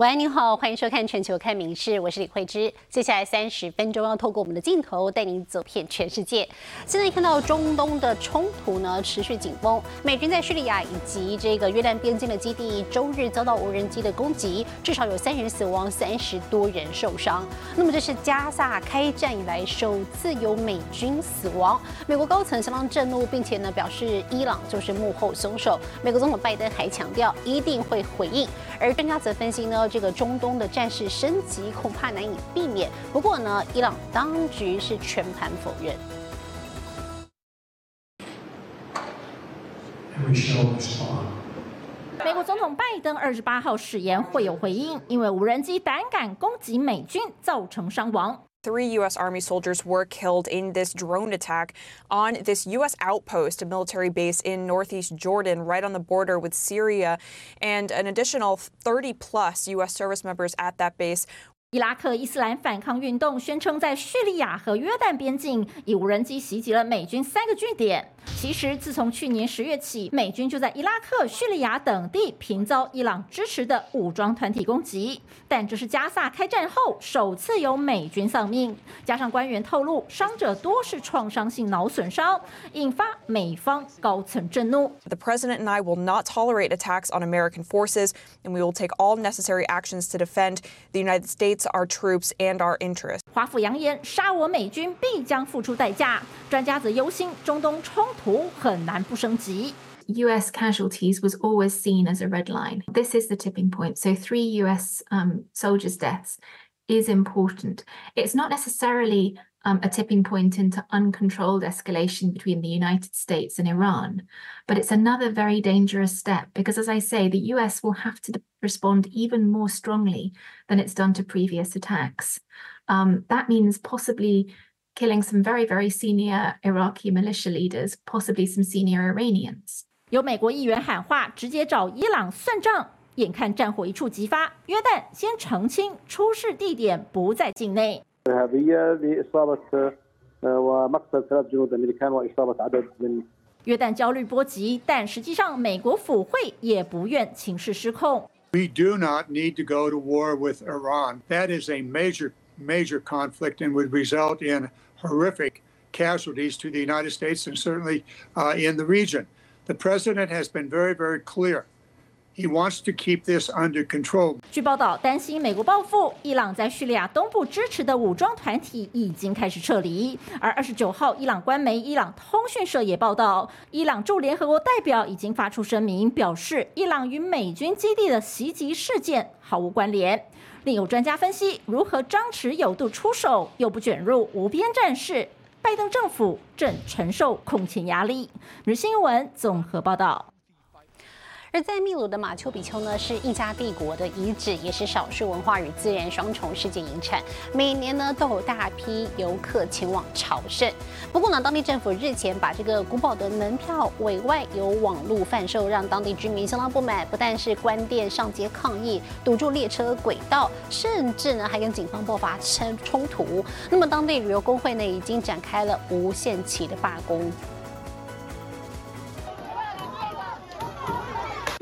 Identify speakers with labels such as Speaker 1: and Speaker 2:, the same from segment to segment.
Speaker 1: 喂，您好，欢迎收看《全球看名事》，我是李慧芝。接下来三十分钟要透过我们的镜头带您走遍全世界。现在看到中东的冲突呢持续紧绷，美军在叙利亚以及这个约旦边境的基地周日遭到无人机的攻击，至少有三人死亡，三十多人受伤。那么这是加萨开战以来首次有美军死亡，美国高层相当震怒，并且呢表示伊朗就是幕后凶手。美国总统拜登还强调一定会回应，而专家则分析呢。这个中东的战事升级恐怕难以避免。不过呢，伊朗当局是全盘否认。
Speaker 2: 美国总统拜登二十八号誓言会有回应，因为无人机胆敢攻击美军，造成伤亡。
Speaker 3: Three U.S. Army soldiers were killed in this drone attack on this U.S. outpost, a military base in northeast Jordan, right on the border with Syria. And an additional 30 plus U.S. service members at that base
Speaker 2: 伊拉克伊斯兰反抗运动宣称，在叙利亚和约旦边境以无人机袭击了美军三个据点。其实，自从去年十月起，美军就在伊拉克、叙利亚等地频遭伊朗支持的武装团体攻击。但这是加萨开战后首次有美军丧命，加上官员透露，伤者多是创伤性脑损伤，引发美方高层震怒。
Speaker 3: The president and I will not tolerate attacks on American forces, and we will take all necessary actions to defend the United States. our troops and our interests.
Speaker 2: 华府扬言，杀我美军必将付出代价。专家则忧心，中东冲突很难不升级。
Speaker 4: US casualties was always seen as a red line. This is the tipping point. So, three US um, soldiers' deaths is important. It's not necessarily um, a tipping point into uncontrolled escalation between the United States and Iran. But it's another very dangerous step because, as I say, the US will have to respond even more strongly than it's done to previous attacks. Um, that means possibly killing some very, very senior Iraqi militia leaders, possibly some senior Iranians.
Speaker 2: 有美国议员喊话，直接找伊朗算账。眼看战火一触即发，约旦先澄清出事地点不在境内。 约旦焦虑波及，但实际上美国府会也不愿情势失控。
Speaker 5: We do not need to go to war with Iran. That is a major, major conflict and would result in horrific casualties to the United States and certainly uh, in the region. The president has been very, very clear. He wants to keep this under control.
Speaker 2: 据报道，担心美国报复，伊朗在叙利亚东部支持的武装团体已经开始撤离。而二十九号，伊朗官媒伊朗通讯社也报道，伊朗驻联合国代表已经发出声明，表示伊朗与美军基地的袭击事件毫无关联。另有专家分析，如何张弛有度出手，又不卷入无边战事，拜登政府正承受空前压力。日新闻综合报道。
Speaker 1: 而在秘鲁的马丘比丘呢，是印加帝国的遗址，也是少数文化与自然双重世界遗产。每年呢，都有大批游客前往朝圣。不过呢，当地政府日前把这个古堡的门票委外由网络贩售，让当地居民相当不满，不但是关店上街抗议，堵住列车轨道，甚至呢还跟警方爆发冲冲突。那么，当地旅游工会呢，已经展开了无限期的罢工。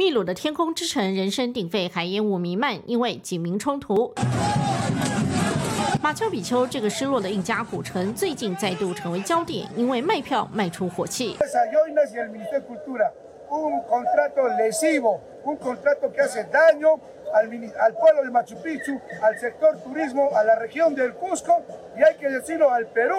Speaker 2: 秘鲁的天空之城人声鼎沸，还烟雾弥漫，因为警民冲突。马丘比丘这个失落的印加古城最近再度成为焦点，因为卖票卖出火气。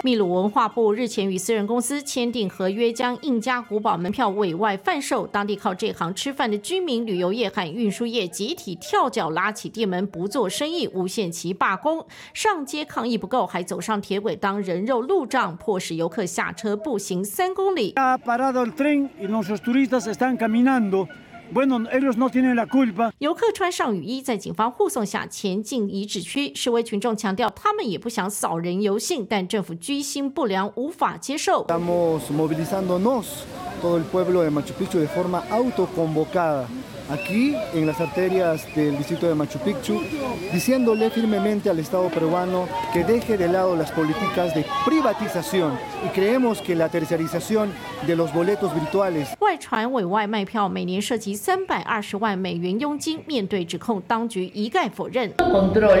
Speaker 2: 秘鲁文化部日前与私人公司签订合约，将印加古堡门票委外贩售。当地靠这行吃饭的居民、旅游业和运输业集体跳脚，拉起店门不做生意，无限期罢工，上街抗议不够，还走上铁轨当人肉路障，迫使游客下车步行三公里。游客穿上雨衣，在警方护送下前进遗址区。示威群众强调，他们也不想扫人游行，但政府居心不良，无法接受。
Speaker 6: aquí en las arterias del distrito de Machu Picchu, diciéndole firmemente al Estado peruano que deje de lado las políticas de privatización y creemos que la tercerización de los boletos virtuales.
Speaker 2: 外传委外卖票每年涉及三百二十万美元佣金，面对指控，当局一概否认。
Speaker 7: control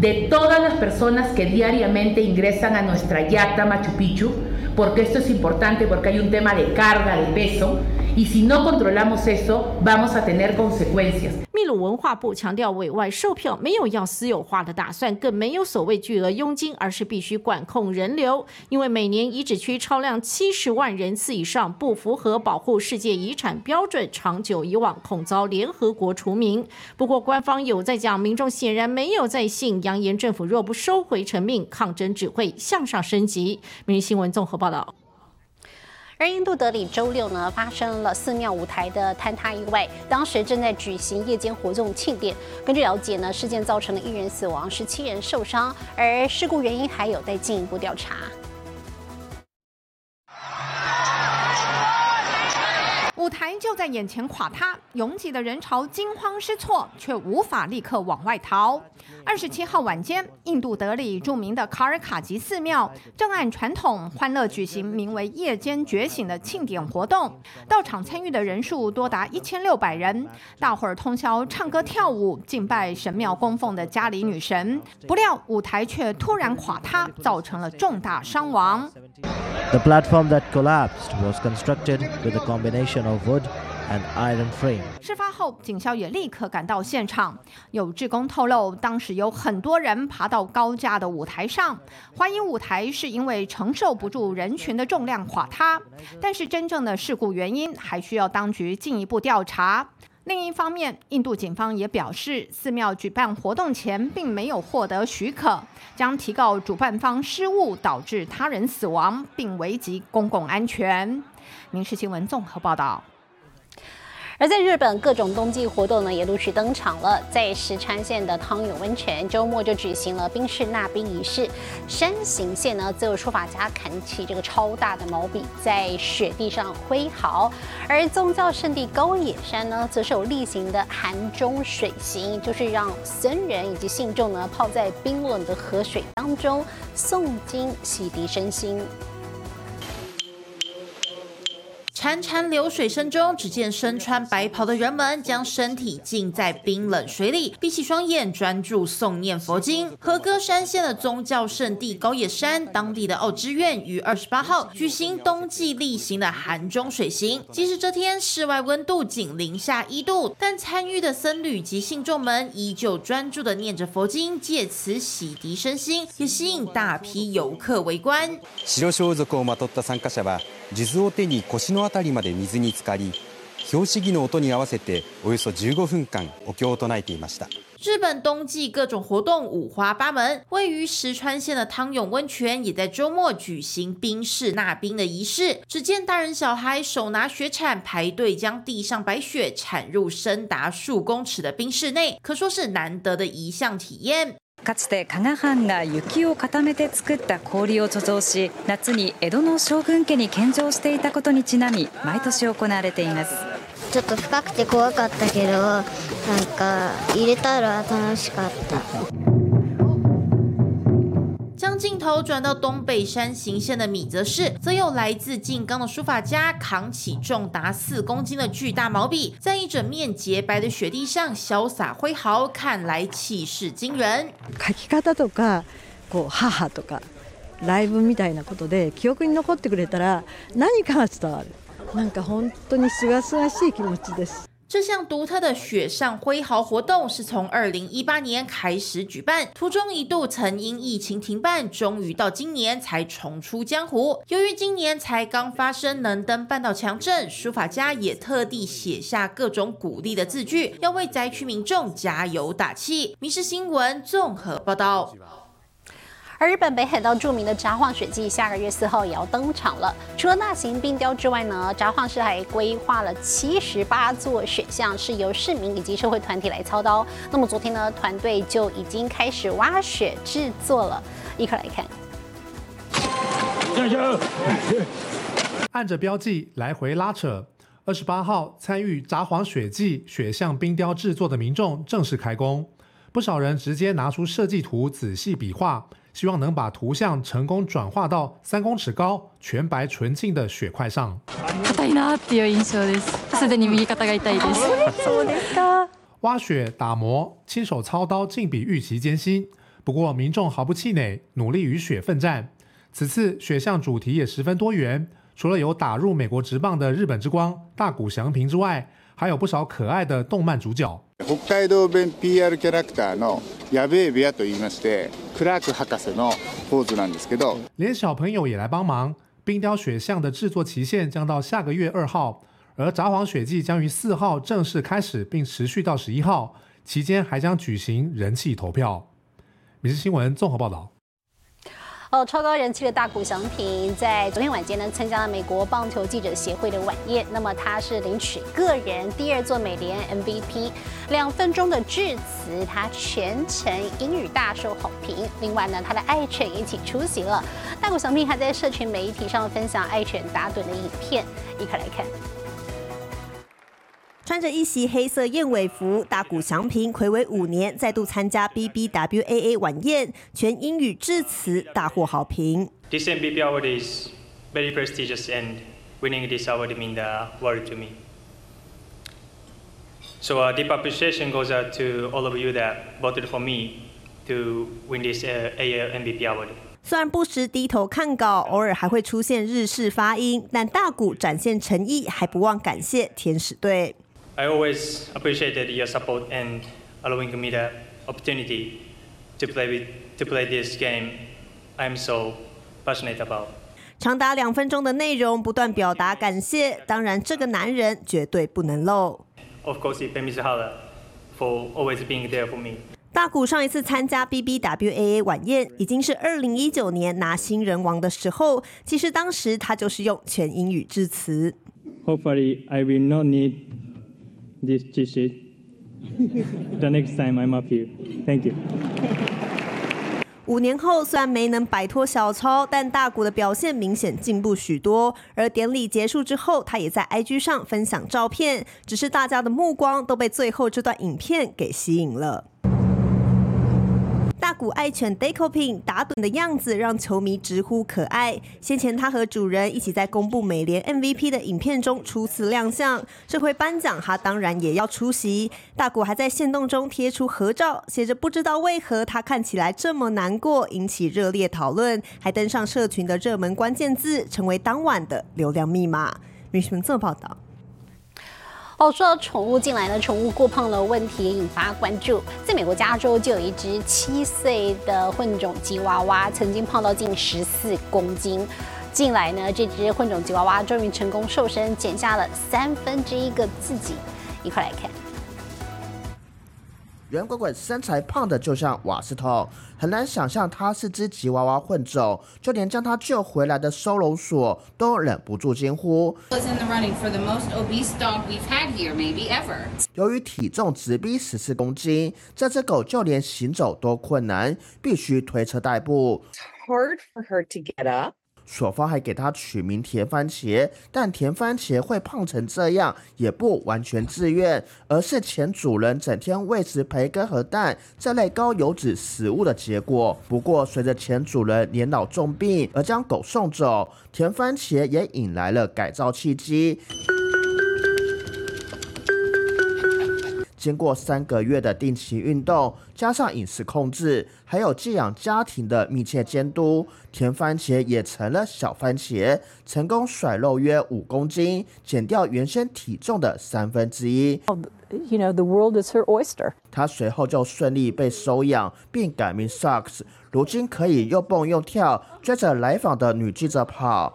Speaker 7: de todas las personas que diariamente ingresan a nuestra yata Machu Picchu, porque esto es importante, porque hay un tema de carga, de peso, Y si no controlamos eso, vamos a tener consecuencias.
Speaker 2: 秘鲁文化部强调，委外售票没有要私有化的打算，更没有所谓巨额佣金，而是必须管控人流。因为每年遗址区超量七十万人次以上，不符合保护世界遗产标准，长久以往恐遭联合国除名。不过官方有在讲，民众显然没有在信，扬言政府若不收回成命，抗争只会向上升级。每日新闻综合报道。
Speaker 1: 而印度德里周六呢发生了寺庙舞台的坍塌意外，当时正在举行夜间活动庆典。根据了解呢，事件造成了一人死亡，十七人受伤，而事故原因还有待进一步调查。
Speaker 8: 舞台就在眼前垮塌，拥挤的人潮惊慌失措，却无法立刻往外逃。二十七号晚间，印度德里著名的卡尔卡吉寺庙正按传统欢乐举行名为“夜间觉醒”的庆典活动，到场参与的人数多达一千六百人，大伙儿通宵唱歌跳舞，敬拜神庙供奉的家里女神。不料舞台却突然垮塌，造成了重大伤亡。
Speaker 9: The platform that collapsed was constructed with a combination of wood and iron frame.
Speaker 8: 事发后，警校也立刻赶到现场。有志工透露，当时有很多人爬到高架的舞台上，怀疑舞台是因为承受不住人群的重量垮塌。但是真正的事故原因还需要当局进一步调查。另一方面，印度警方也表示，寺庙举办活动前并没有获得许可，将提告主办方失误导致他人死亡，并危及公共安全。民事新闻综合报道。
Speaker 1: 而在日本，各种冬季活动呢也陆续登场了。在石川县的汤涌温泉，周末就举行了冰室纳冰仪式。山形县呢，则有书法家砍起这个超大的毛笔，在雪地上挥毫。而宗教圣地高野山呢，则是有例行的寒中水行，就是让僧人以及信众呢泡在冰冷的河水当中诵经洗涤身心。
Speaker 10: 潺潺流水声中，只见身穿白袍的人们将身体浸在冰冷水里，闭起双眼，专注诵念佛经。和歌山县的宗教圣地高野山，当地的奥之院于二十八号举行冬季例行的寒中水行。即使这天室外温度仅零下一度，但参与的僧侣及信众们依旧专注的念着佛经，借此洗涤身心，也吸引大批游客围观。
Speaker 11: 白装束をまとった参加者は数珠を手に腰の 辺りまで水に浸かり拍子木の音に合わせておよそ15分間お経を唱えていました
Speaker 10: 日本冬季各种活动五花八门，位于石川县的汤涌温泉也在周末举行冰室纳冰的仪式。只见大人小孩手拿雪铲排队将地上白雪铲入深达数公尺的冰室内，可说是难得的一项体验。
Speaker 12: かつて加賀藩が雪を固めて作った氷を貯蔵し夏に江戸の将軍家に献上していたことにちなみ毎年行われています。
Speaker 13: ちょっと深くて怖かったけどなんか入れたら楽しかった。
Speaker 10: 镜头转到东北山形县的米泽市，则有来自静冈的书法家扛起重达四公斤的巨大毛笔，在一整面洁白的雪地上潇洒挥毫，看来气势惊人。
Speaker 14: 書き方とかこう母とかライブみたいなことで記憶に残ってくれたら何かが伝わるなんか本当にすがすがしい気持ちです
Speaker 10: 这项独特的雪上挥毫活动是从二零一八年开始举办，途中一度曾因疫情停办，终于到今年才重出江湖。由于今年才刚发生能登半岛强震，书法家也特地写下各种鼓励的字句，要为灾区民众加油打气。民事新闻综合报道。
Speaker 1: 而日本北海道著名的札幌雪季下个月四号也要登场了。除了大型冰雕之外呢，札幌市还规划了七十八座雪像，是由市民以及社会团体来操刀。那么昨天呢，团队就已经开始挖雪制作了。一块来看，
Speaker 15: 按着标记来回拉扯。二十八号参与札幌雪季雪像冰雕制作的民众正式开工，不少人直接拿出设计图仔细比划，希望能把图像成功转化到三公尺高、全白纯净的雪块上。
Speaker 16: 硬いなっていう印象です。すでに右肩が痛いです。そうですか。
Speaker 15: 挖雪、打磨、亲手操刀，竟比预期艰辛。不过民众毫不气馁，努力与雪奋战。此次雪像主题也十分多元。除了有打入美国职棒的日本之光大谷翔平之外，还有不少可爱的动漫主角。
Speaker 17: 北海道弁 PR キャラクターのヤベエベアと言いまして、クラーク博士のポーズなんですけど。
Speaker 15: 连小朋友也来帮忙。冰雕雪像的制作期限将到下个月二号，而札幌雪季将于四号正式开始，并持续到十一号，期间还将举行人气投票。《每日新闻》综合报道。
Speaker 1: 哦，超高人气的大谷翔平在昨天晚间呢，参加了美国棒球记者协会的晚宴。那么他是领取个人第二座美联 MVP，两分钟的致辞，他全程英语大受好评。另外呢，他的爱犬一起出席了。大谷翔平还在社群媒体上分享爱犬打盹的影片，一块来看。
Speaker 18: 穿着一袭黑色燕尾服，大谷翔平暌违五年再度参加 BBWAA 晚宴，全英语致辞大获好评。
Speaker 19: This MVP award is very prestigious, and winning this award means the world to me. So a deep appreciation goes out to all of you that voted for me to win this AA MVP award.
Speaker 18: 虽然不时低头看稿，偶尔还会出现日式发音，但大谷展现诚意，还不忘感谢天使队。
Speaker 19: I always appreciated your support and allowing me the opportunity to play with to play this game. I'm so passionate about.
Speaker 18: 长达两分钟的内容，不断表达感谢。当然，这个男人绝对不能漏。
Speaker 19: Of course. Hala for always being there for me.
Speaker 18: 大谷上一次参加 BBWAA 晚宴，已经是二零一九年拿新人王的时候。其实当时他就是用全英语致辞。
Speaker 19: Hopefully, I will not need this cheat sheet the next time I'm up here. Thank you.
Speaker 18: 五年后，虽然没能摆脱小抄，但大谷的表现明显进步许多。而典礼结束之后，他也在 IG 上分享照片，只是大家的目光都被最后这段影片给吸引了。大谷爱犬 Dacopin 打盹的样子让球迷直呼可爱。先前他和主人一起在公布美联 MVP 的影片中初次亮相，这回颁奖他当然也要出席。大谷还在线动中贴出合照，写着“不知道为何他看起来这么难过”，引起热烈讨论，还登上社群的热门关键字，成为当晚的流量密码。女新闻报道。
Speaker 1: 哦，说到宠物进来呢，宠物过胖的问题引发关注。在美国加州就有一只七岁的混种吉娃娃，曾经胖到近十四公斤。近来呢，这只混种吉娃娃终于成功瘦身，减下了三分之一个自己。一块来看。
Speaker 20: 圆滚滚、身材胖的就像瓦斯桶，很难想象它是只吉娃娃混种，就连将它救回来的收容所都忍不住惊呼。由于体重直逼十四公斤，这只狗就连行走都困难，必须推车代步。所方还给它取名甜番茄，但甜番茄会胖成这样也不完全自愿，而是前主人整天喂食培根和蛋这类高油脂食物的结果。不过，随着前主人年老重病而将狗送走，甜番茄也引来了改造契机。经过三个月的定期运动，加上饮食控制，还有寄养家庭的密切监督，甜番茄也成了小番茄，成功甩肉约五公斤，减掉原先体重的三分之一。
Speaker 21: You know, the world is her oyster.
Speaker 20: 他随后就顺利被收养，并改名 Socks，如今可以又蹦又跳，追着来访的女记者跑，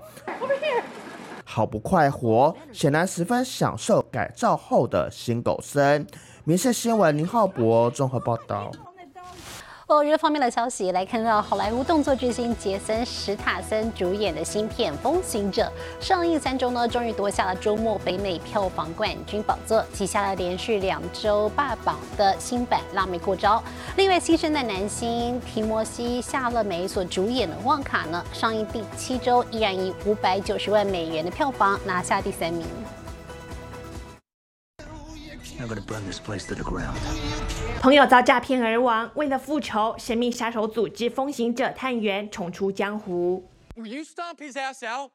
Speaker 20: 好不快活，显然十分享受改造后的新狗生。民事新闻林浩博综合报道。
Speaker 1: 哦，娱乐方面的消息，来看到好莱坞动作巨星杰森·史塔森主演的新片《风行者》上映三周呢，终于夺下了周末北美票房冠军宝座，旗下了连续两周霸榜的新版《辣妹过招》。另外，新生代男星提摩西·夏勒梅所主演的《旺卡》呢，上映第七周依然以五百九十万美元的票房拿下第三名。
Speaker 22: 朋友遭诈骗而亡，为了复仇，神秘杀手组织风行者探员重出江湖。
Speaker 23: Will you stomp his ass out?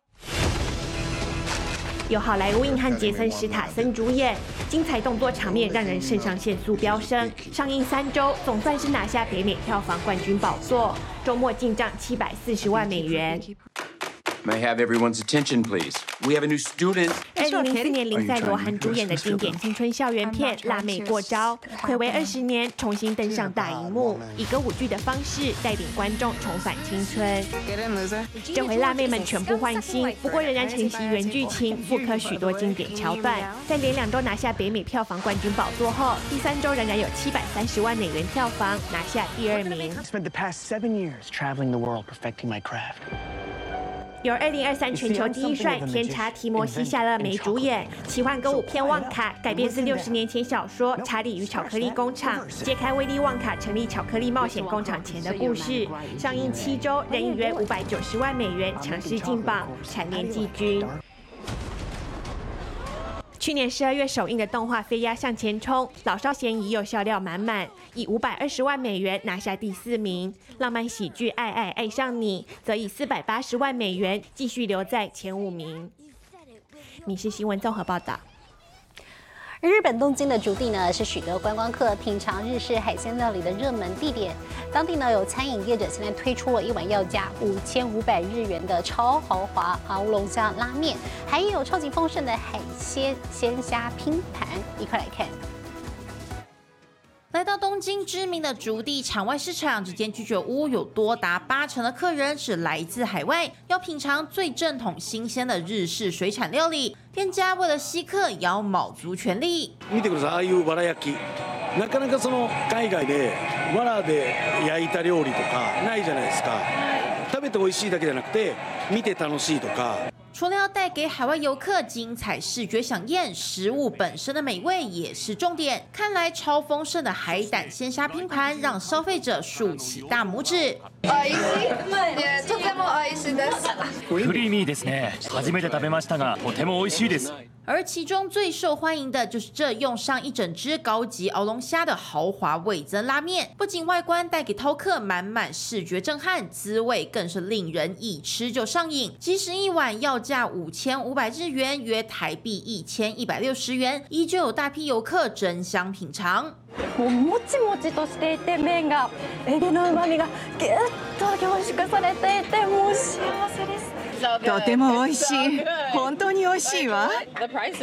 Speaker 22: 由好莱坞硬汉杰森·史塔森主演，精彩动作场面让人肾上腺素飙升。上映三周，总算是拿下北美票房冠军宝座，周末进账七百四十万美元。
Speaker 23: May I have everyone's attention, please? We have a new student.
Speaker 22: 二零零四年，林赛·罗涵主演的经典青春校园片《辣妹过招》，暌违二十年，重新登上大荧幕，以歌舞剧的方式带领观众重返青春。这回辣妹们全部换新，不过仍然承袭原剧情，复刻许多经典桥段。在连两周拿下北美票房冠军宝座后，第三周仍然有七百三十万美元票房，拿下第二名。
Speaker 24: Spent the past seven years traveling the world perfecting my craft.
Speaker 22: 由二零二三全球第一帅天查提摩西·夏勒梅主演，奇幻歌舞片《旺卡》改编自六十年前小说《查理与巧克力工厂》，揭开威利旺卡成立巧克力冒险工厂前的故事。上映七周，仍以约五百九十万美元强势进榜，蝉联季军。去年十二月首映的动画《飞鸭向前冲》，老少咸宜又笑料满满，以五百二十万美元拿下第四名。浪漫喜剧《爱爱爱上你》则以四百八十万美元继续留在前五名。你是新闻综合报道。
Speaker 1: 日本东京的竹地呢，是许多观光客品尝日式海鲜料理的热门地点。当地呢有餐饮业者现在推出了一碗要价五千五百日元的超豪华啊乌龙虾拉面，还有超级丰盛的海鲜鲜虾拼盘，一块来看。
Speaker 10: 来到东京知名的竹地场外市场，这间居酒屋有多达八成的客人是来自海外，要品尝最正统新鲜的日式水产料理。店家为了吸客，也要卯足全力。
Speaker 24: 見てください、ああいうわら焼き。なかなかその海外でわらで焼いた料理とかないじゃないですか。 食べて美味しいだけじゃなくて、見て楽しいとか。
Speaker 10: 除了要带给海外游客精彩视觉享宴，食物本身的美味也是重点。看来超丰盛的海胆鲜虾拼盘让消费者竖起大拇指。
Speaker 25: 美味しい。とても美味しいです。
Speaker 26: クリーミーですね。初めて食べましたが、とても美味しいです。
Speaker 10: 而其中最受欢迎的就是这用上一整只高级鳌龙虾的豪华味增拉面，不仅外观带给饕客满满视觉震撼，滋味更是令人一吃就上瘾。即使一碗要价五千五百日元，约台币一千一百六十元，依旧有大批游客争相品尝。
Speaker 25: もうもちもちとしていて麺がエビの旨味がぎゅっと凝縮されていてもう幸せです。
Speaker 27: とても美味しい。本当に美味しいわ。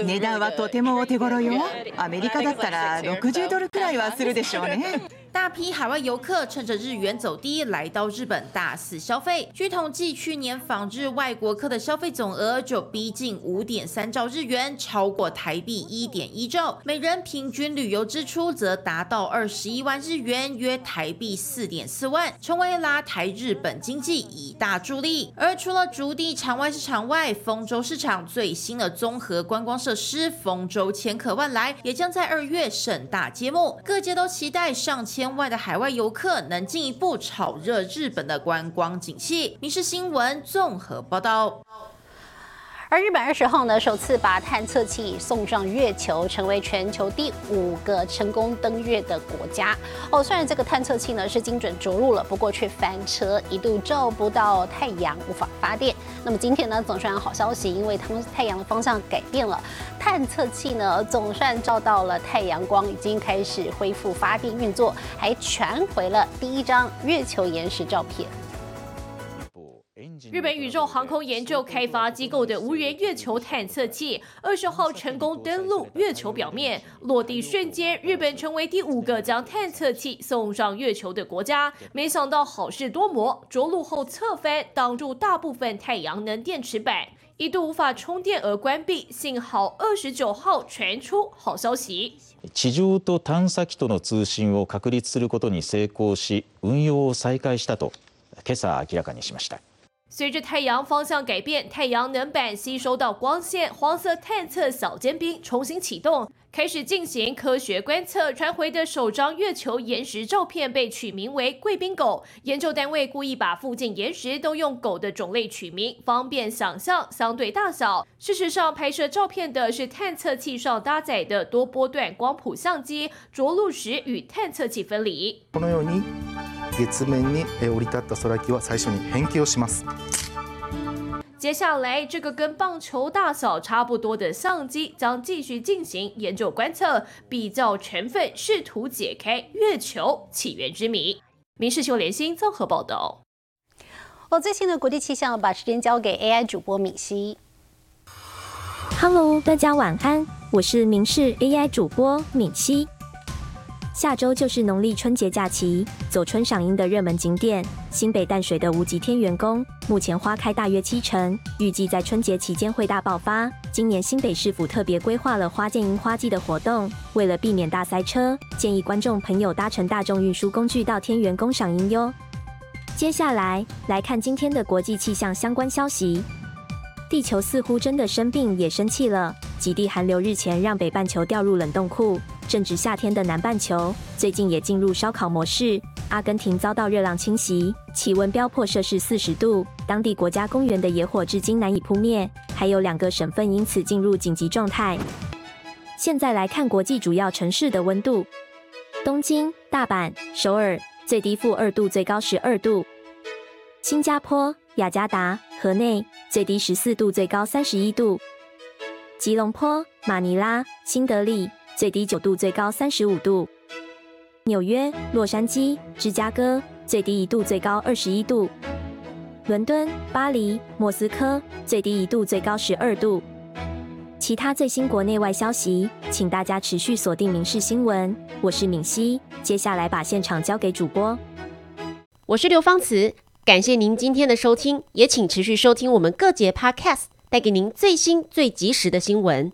Speaker 27: 値段はとてもお手頃よ。アメリカだったら60ドルくらいはするでしょうね
Speaker 10: 大批海外游客趁着日元走低，来到日本大肆消费。据统计，去年访日外国客的消费总额就逼近五点三兆日元，超过台币一点一兆。每人平均旅游支出则达到二十一万日元，约台币四点四万，成为拉抬日本经济一大助力。而除了竹地场外市场外，丰州市场最新的综合观光设施丰州千客万来也将在二月盛大揭幕，各界都期待上千万的海外游客能进一步炒热日本的观光景气。《民事新闻》综合报道。
Speaker 1: 而日本二十号呢，首次把探测器送上月球，成为全球第五个成功登月的国家。哦，虽然这个探测器呢是精准着陆了，不过却翻车，一度照不到太阳，无法发电。那么今天呢，总算有好消息，因为太太阳的方向改变了，探测器呢总算照到了太阳光，已经开始恢复发电运作，还传回了第一张月球岩石照片。
Speaker 28: 日本宇宙航空研究开发机构的无人月球探测器二十号成功登陆月球表面，落地瞬间，日本成为第五个将探测器送上月球的国家。没想到好事多磨，着陆后侧翻，挡住大部分太阳能电池板，一度无法充电而关闭。幸好二十九号传出好消息。
Speaker 29: 地上と探査機との通信を確立することに成功し運用を再開したと今朝明らかにしました。
Speaker 28: 随着太阳方向改变，太阳能板吸收到光线，黄色探测小尖兵重新启动，开始进行科学观测，传回的首张月球岩石照片被取名为“贵宾狗”。研究单位故意把附近岩石都用狗的种类取名，方便想象相对大小。事实上，拍摄照片的是探测器上搭载的多波段光谱相机，着陆时与探测器分离。
Speaker 30: このように月面に降り立った空機は最初に変形をします。
Speaker 28: 接下来，这个跟棒球大小差不多的相机将继续进行研究观测，比较成分，试图解开月球起源之谜。民事新闻联新综合报道。
Speaker 1: 我最新的国际气象，把时间交给 AI 主播敏熙。
Speaker 31: Hello，大家晚安，我是民事 AI 主播敏熙。 下周就是农历春节假期，走春赏樱的热门景点新北淡水的无极天元宫，目前花开大约七成，预计在春节期间会大爆发。今年新北市府特别规划了花见樱花季的活动，为了避免大塞车，建议观众朋友搭乘大众运输工具到天元宫赏樱哟。接下来来看今天的国际气象相关消息。地球似乎真的生病也生气了，极地寒流日前让北半球掉入冷冻库。正值夏天的南半球，最近也进入烧烤模式。阿根廷遭到热浪侵袭，气温飙破摄氏四十度，当地国家公园的野火至今难以扑灭，还有两个省份因此进入紧急状态。现在来看国际主要城市的温度：东京、大阪、首尔，最低负二度，最高十二度；新加坡、雅加达、河内，最低十四度，最高三十一度；吉隆坡、马尼拉、新德里。最低九度，最高三十五度。纽约、洛杉矶、芝加哥，最低一度，最高二十一度。伦敦、巴黎、莫斯科，最低一度，最高十二度。其他最新国内外消息，请大家持续锁定《民事新闻》。我是敏熙，接下来把现场交给主播。
Speaker 32: 我是刘芳慈，感谢您今天的收听，也请持续收听我们各节 Podcast，带给您最新最及时的新闻。